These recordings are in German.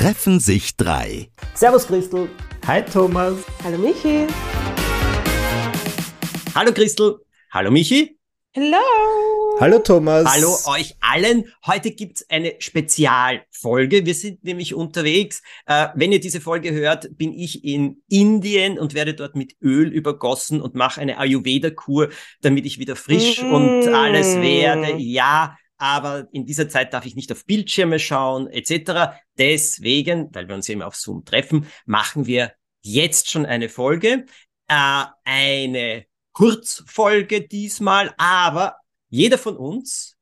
treffen sich drei. Servus Christel. Hi Thomas. Hallo Michi. Hallo Christel. Hallo Michi. Hello. Hallo Thomas. Hallo euch allen. Heute gibt's eine Spezialfolge. Wir sind nämlich unterwegs. Äh, wenn ihr diese Folge hört, bin ich in Indien und werde dort mit Öl übergossen und mache eine Ayurveda-Kur, damit ich wieder frisch mm. und alles werde. Ja, aber in dieser Zeit darf ich nicht auf Bildschirme schauen etc. Deswegen, weil wir uns immer auf Zoom treffen, machen wir jetzt schon eine Folge. Äh, eine Kurzfolge diesmal, aber jeder von uns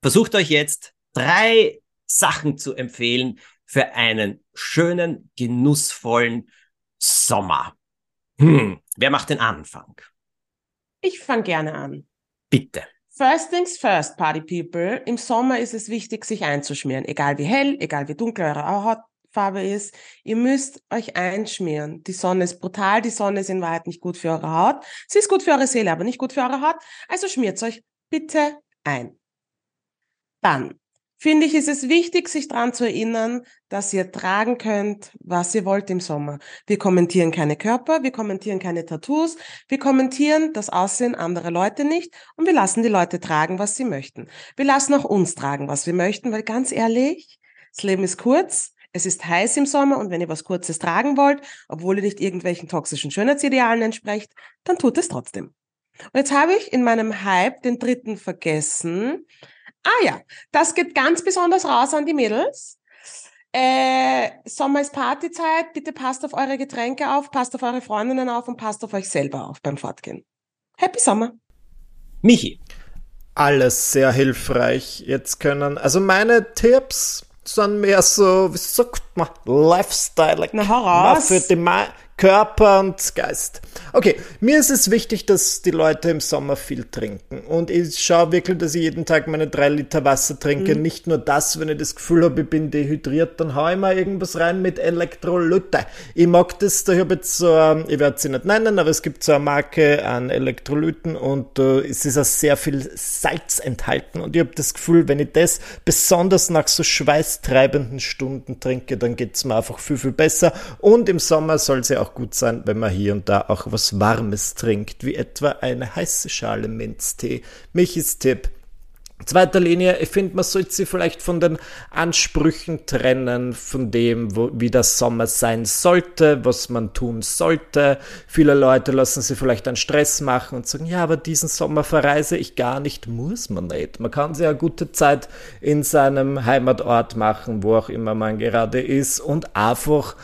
versucht euch jetzt drei Sachen zu empfehlen für einen schönen, genussvollen Sommer. Hm, wer macht den Anfang? Ich fange gerne an. Bitte. First things first, Party People. Im Sommer ist es wichtig, sich einzuschmieren. Egal wie hell, egal wie dunkel eure Hautfarbe ist. Ihr müsst euch einschmieren. Die Sonne ist brutal. Die Sonne ist in Wahrheit nicht gut für eure Haut. Sie ist gut für eure Seele, aber nicht gut für eure Haut. Also schmiert euch bitte ein. Dann finde ich, ist es wichtig, sich daran zu erinnern, dass ihr tragen könnt, was ihr wollt im Sommer. Wir kommentieren keine Körper, wir kommentieren keine Tattoos, wir kommentieren das Aussehen anderer Leute nicht und wir lassen die Leute tragen, was sie möchten. Wir lassen auch uns tragen, was wir möchten, weil ganz ehrlich, das Leben ist kurz, es ist heiß im Sommer und wenn ihr was Kurzes tragen wollt, obwohl ihr nicht irgendwelchen toxischen Schönheitsidealen entsprecht, dann tut es trotzdem. Und jetzt habe ich in meinem Hype den dritten vergessen. Ah ja, das geht ganz besonders raus an die Mädels. Äh, Sommer ist Partyzeit. Bitte passt auf eure Getränke auf, passt auf eure Freundinnen auf und passt auf euch selber auf beim Fortgehen. Happy Sommer. Michi. Alles sehr hilfreich. Jetzt können, also meine Tipps sind mehr so, wie sagt Lifestyle. Na, heraus. Für die, Körper und Geist. Okay, mir ist es wichtig, dass die Leute im Sommer viel trinken. Und ich schaue wirklich, dass ich jeden Tag meine drei Liter Wasser trinke. Mhm. Nicht nur das, wenn ich das Gefühl habe, ich bin dehydriert, dann haue ich mal irgendwas rein mit Elektrolyte. Ich mag das, da habe jetzt so, ich werde sie nicht nennen, aber es gibt so eine Marke an Elektrolyten und uh, es ist auch sehr viel Salz enthalten. Und ich habe das Gefühl, wenn ich das besonders nach so schweißtreibenden Stunden trinke, dann geht es mir einfach viel, viel besser. Und im Sommer soll es ja auch auch gut sein, wenn man hier und da auch was Warmes trinkt, wie etwa eine heiße Schale Minztee. Michis Tipp. Zweiter Linie, ich finde, man sollte sie vielleicht von den Ansprüchen trennen, von dem, wo, wie der Sommer sein sollte, was man tun sollte. Viele Leute lassen sich vielleicht einen Stress machen und sagen, ja, aber diesen Sommer verreise ich gar nicht, muss man nicht. Man kann sich eine gute Zeit in seinem Heimatort machen, wo auch immer man gerade ist und einfach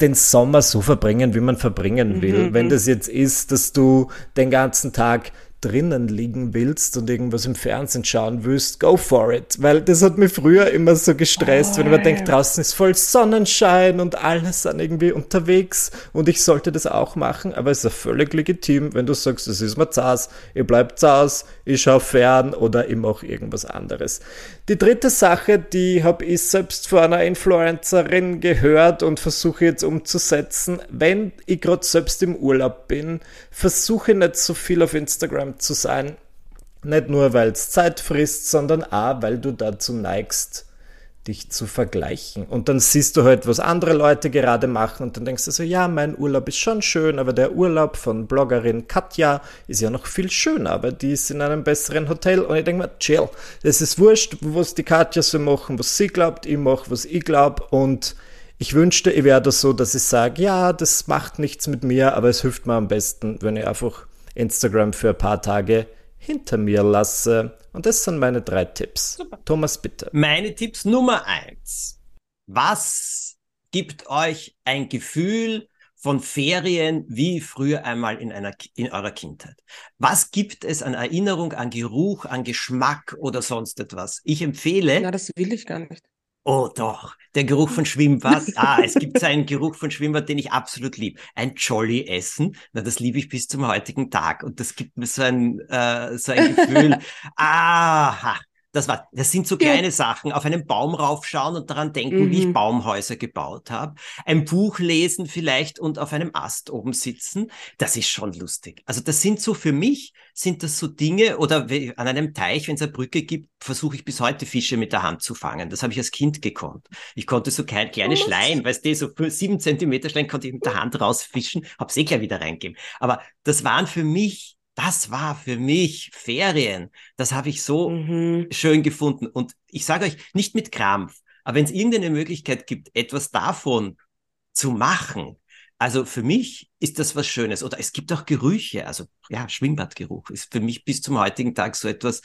den Sommer so verbringen, wie man verbringen will. Mhm. Wenn mhm. das jetzt ist, dass du den ganzen Tag drinnen liegen willst und irgendwas im Fernsehen schauen willst, go for it. Weil das hat mich früher immer so gestresst, oh, wenn man denkt, draußen ist voll Sonnenschein und alle sind irgendwie unterwegs und ich sollte das auch machen, aber es ist ja völlig legitim, wenn du sagst, es ist mir zaß, ihr bleibt zaß, ich schaue fern oder ich mache irgendwas anderes. Die dritte Sache, die habe ich selbst von einer Influencerin gehört und versuche jetzt umzusetzen. Wenn ich gerade selbst im Urlaub bin, versuche nicht so viel auf Instagram zu sein. Nicht nur, weil es Zeit frisst, sondern auch, weil du dazu neigst, dich zu vergleichen. Und dann siehst du halt, was andere Leute gerade machen und dann denkst du so, ja, mein Urlaub ist schon schön, aber der Urlaub von Bloggerin Katja ist ja noch viel schöner, aber die ist in einem besseren Hotel und ich denke mir, chill, es ist wurscht, was die Katja so machen, was sie glaubt, ich mache, was ich glaube und ich wünschte, ich wäre das so, dass ich sage, ja, das macht nichts mit mir, aber es hilft mir am besten, wenn ich einfach Instagram für ein paar Tage hinter mir lasse. Und das sind meine drei Tipps. Super. Thomas, bitte. Meine Tipps Nummer eins. Was gibt euch ein Gefühl von Ferien wie früher einmal in einer in eurer Kindheit? Was gibt es an Erinnerung, an Geruch, an Geschmack oder sonst etwas? Ich empfehle. Na, das will ich gar nicht. Oh doch, der Geruch von Schwimmbad. Ah, es gibt so einen Geruch von Schwimmbad, den ich absolut liebe. Ein Jolly Essen. Na, das liebe ich bis zum heutigen Tag. Und das gibt mir so ein, äh, so ein Gefühl. Aha, Das war, das sind so kleine Sachen. Auf einen Baum raufschauen und daran denken, mhm. wie ich mhm. Baumhäuser gebaut habe. Ein Buch lesen vielleicht und auf einem Ast oben sitzen. Das ist schon lustig. Also das sind so für mich, sind das so Dinge oder an einem Teich, wenn es eine Brücke gibt, versuche ich bis heute Fische mit der Hand zu fangen. Das habe ich als Kind gekonnt. Ich konnte so kleine, kleine Schleien, weißt du, so sieben Zentimeter Schleien konnte ich mit der Hand rausfischen, hab's eh gleich wieder reingeben. Aber das waren für mich das war für mich Ferien. Das habe ich so mhm. schön gefunden. Und ich sage euch, nicht mit Krampf, aber wenn es irgendeine Möglichkeit gibt, etwas davon zu machen, also für mich ist das was Schönes. Oder es gibt auch Gerüche. Also ja, Schwimmbadgeruch ist für mich bis zum heutigen Tag so etwas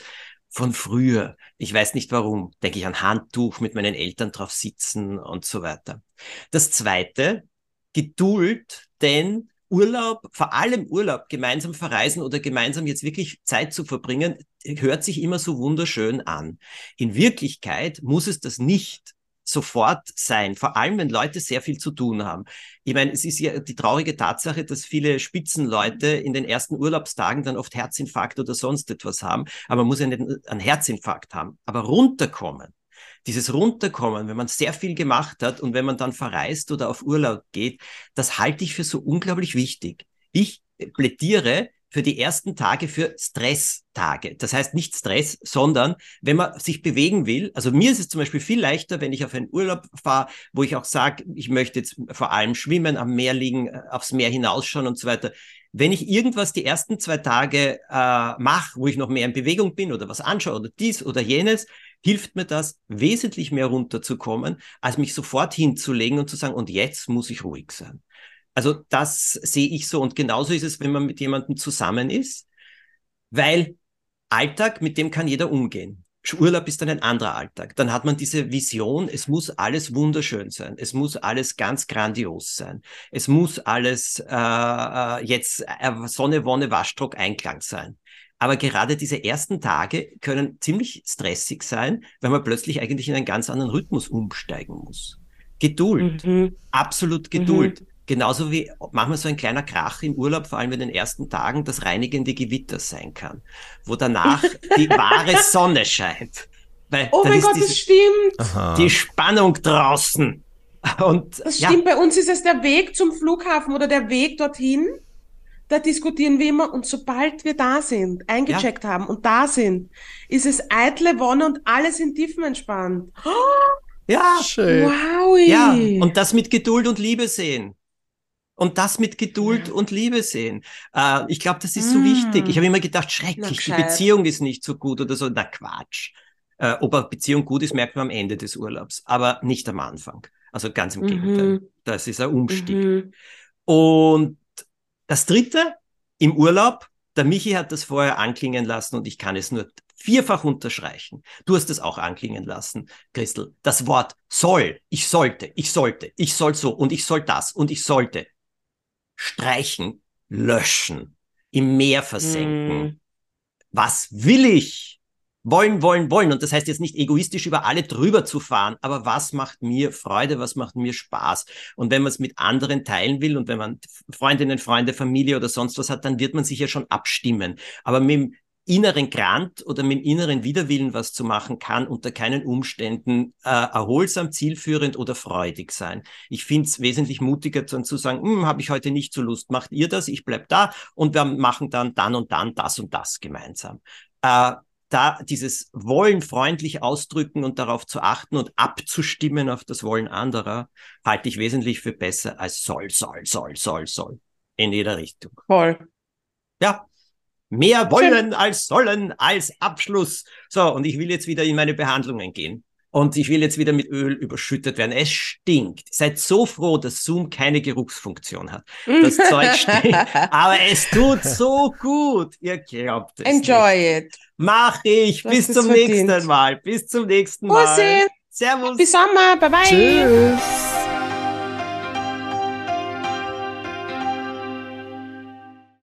von früher. Ich weiß nicht warum. Denke ich an Handtuch mit meinen Eltern drauf sitzen und so weiter. Das zweite, Geduld, denn Urlaub, vor allem Urlaub, gemeinsam verreisen oder gemeinsam jetzt wirklich Zeit zu verbringen, hört sich immer so wunderschön an. In Wirklichkeit muss es das nicht sofort sein, vor allem wenn Leute sehr viel zu tun haben. Ich meine, es ist ja die traurige Tatsache, dass viele Spitzenleute in den ersten Urlaubstagen dann oft Herzinfarkt oder sonst etwas haben, aber man muss ja nicht einen Herzinfarkt haben, aber runterkommen dieses Runterkommen, wenn man sehr viel gemacht hat und wenn man dann verreist oder auf Urlaub geht, das halte ich für so unglaublich wichtig. Ich plädiere für die ersten Tage für Stresstage. Das heißt nicht Stress, sondern wenn man sich bewegen will. Also mir ist es zum Beispiel viel leichter, wenn ich auf einen Urlaub fahre, wo ich auch sage, ich möchte jetzt vor allem schwimmen, am Meer liegen, aufs Meer hinausschauen und so weiter. Wenn ich irgendwas die ersten zwei Tage äh, mache, wo ich noch mehr in Bewegung bin oder was anschaue oder dies oder jenes, hilft mir das, wesentlich mehr runterzukommen, als mich sofort hinzulegen und zu sagen, und jetzt muss ich ruhig sein. Also das sehe ich so. Und genauso ist es, wenn man mit jemandem zusammen ist, weil Alltag, mit dem kann jeder umgehen. Urlaub ist dann ein anderer Alltag. Dann hat man diese Vision, es muss alles wunderschön sein. Es muss alles ganz grandios sein. Es muss alles äh, äh jetzt äh, Sonne, Wonne, Waschdruck, Einklang sein. Aber gerade diese ersten Tage können ziemlich stressig sein, weil man plötzlich eigentlich in einen ganz anderen Rhythmus umsteigen muss. Geduld, mhm. absolut Geduld. Mhm. Genauso wie manchmal so ein kleiner Krach im Urlaub, vor allem in den ersten Tagen, das reinigende Gewitter sein kann, wo danach die wahre Sonne scheint. Weil oh mein Gott, das stimmt. Aha. Die Spannung draußen. Und, das stimmt, ja. bei uns ist es der Weg zum Flughafen oder der Weg dorthin da diskutieren wir immer und sobald wir da sind, eingecheckt ja. haben und da sind, ist es eitle Wonne und alle sind tiefenentspannt. Oh, ja, schön. Wow. Ja, und das mit Geduld und Liebe sehen. Und das mit Geduld ja. und Liebe sehen. Äh, ich glaube, das ist so mm. wichtig. Ich habe immer gedacht, schrecklich, die Beziehung ist nicht so gut oder so. Na Quatsch. Äh, ob eine Beziehung gut ist, merkt man am Ende des Urlaubs, aber nicht am Anfang. Also ganz im mhm. Gegenteil. Das ist ein Umstieg. Mhm. Und das dritte, im Urlaub, der Michi hat das vorher anklingen lassen und ich kann es nur vierfach unterstreichen. Du hast es auch anklingen lassen, Christel. Das Wort soll, ich sollte, ich sollte, ich soll so und ich soll das und ich sollte. Streichen, löschen, im Meer versenken. Mm. Was will ich? wollen, wollen, wollen. Und das heißt jetzt nicht egoistisch über alle drüber zu fahren, aber was macht mir Freude, was macht mir Spaß? Und wenn man es mit anderen teilen will und wenn man Freundinnen, Freunde, Familie oder sonst was hat, dann wird man sich ja schon abstimmen. Aber mit dem inneren Grant oder mit dem inneren Widerwillen was zu machen, kann unter keinen Umständen äh, erholsam, zielführend oder freudig sein. Ich finde es wesentlich mutiger dann zu sagen, hm, habe ich heute nicht so Lust, macht ihr das, ich bleib da und wir machen dann dann und dann das und das gemeinsam. Äh, da dieses Wollen freundlich ausdrücken und darauf zu achten und abzustimmen auf das Wollen anderer, halte ich wesentlich für besser als soll, soll, soll, soll, soll. In jeder Richtung. Voll. Ja. Mehr wollen als sollen als Abschluss. So, und ich will jetzt wieder in meine Behandlungen gehen. Und ich will jetzt wieder mit Öl überschüttet werden. Es stinkt. Seid so froh, dass Zoom keine Geruchsfunktion hat. Das Zeug stinkt. Aber es tut so gut. Ihr glaubt es. Enjoy nicht. it. Mach ich. Das Bis zum verdient. nächsten Mal. Bis zum nächsten Mal. Servus. Bis Sommer. Bye bye. Tschüss.